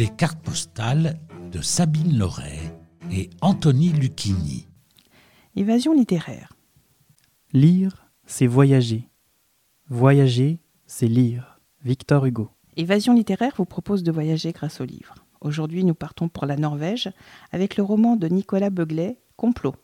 les cartes postales de Sabine Loret et Anthony Lucchini. Évasion littéraire. Lire, c'est voyager. Voyager, c'est lire. Victor Hugo. Évasion littéraire vous propose de voyager grâce au livre. Aujourd'hui, nous partons pour la Norvège avec le roman de Nicolas Beuglet, Complot.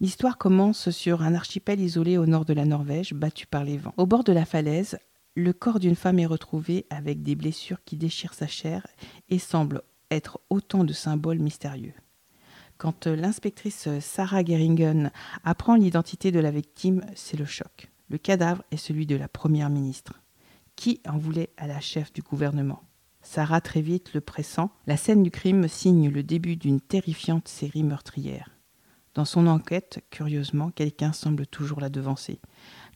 L'histoire commence sur un archipel isolé au nord de la Norvège, battu par les vents. Au bord de la falaise, le corps d'une femme est retrouvé avec des blessures qui déchirent sa chair et semblent être autant de symboles mystérieux. Quand l'inspectrice Sarah Geringen apprend l'identité de la victime, c'est le choc. Le cadavre est celui de la première ministre. Qui en voulait à la chef du gouvernement? Sarah très vite le pressant, la scène du crime signe le début d'une terrifiante série meurtrière. Dans son enquête, curieusement, quelqu'un semble toujours la devancer,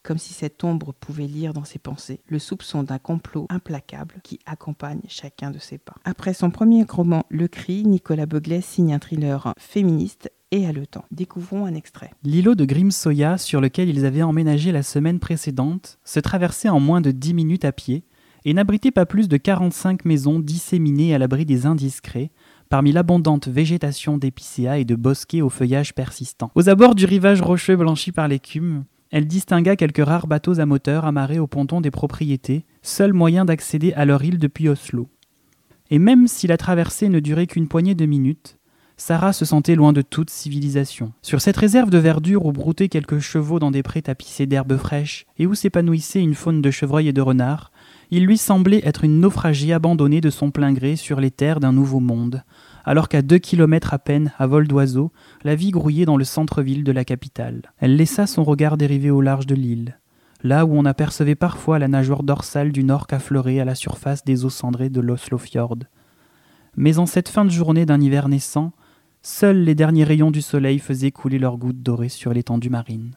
comme si cette ombre pouvait lire dans ses pensées le soupçon d'un complot implacable qui accompagne chacun de ses pas. Après son premier roman Le Cri, Nicolas Beuglet signe un thriller féministe et haletant. Découvrons un extrait. L'îlot de Grimsoya, sur lequel ils avaient emménagé la semaine précédente, se traversait en moins de 10 minutes à pied et n'abritait pas plus de 45 maisons disséminées à l'abri des indiscrets, parmi l'abondante végétation d'épicéas et de bosquets au feuillage persistant. Aux abords du rivage rocheux blanchi par l'écume, elle distingua quelques rares bateaux à moteur amarrés au ponton des propriétés, seul moyen d'accéder à leur île depuis Oslo. Et même si la traversée ne durait qu'une poignée de minutes, Sarah se sentait loin de toute civilisation. Sur cette réserve de verdure où broutaient quelques chevaux dans des prés tapissés d'herbes fraîches et où s'épanouissait une faune de chevreuils et de renards, il lui semblait être une naufragée abandonnée de son plein gré sur les terres d'un nouveau monde, alors qu'à deux kilomètres à peine, à vol d'oiseau, la vie grouillait dans le centre-ville de la capitale. Elle laissa son regard dériver au large de l'île, là où on apercevait parfois la nageoire dorsale d'une orque affleurée à la surface des eaux cendrées de l'Oslofjord. Mais en cette fin de journée d'un hiver naissant, seuls les derniers rayons du soleil faisaient couler leurs gouttes dorées sur l'étendue marine.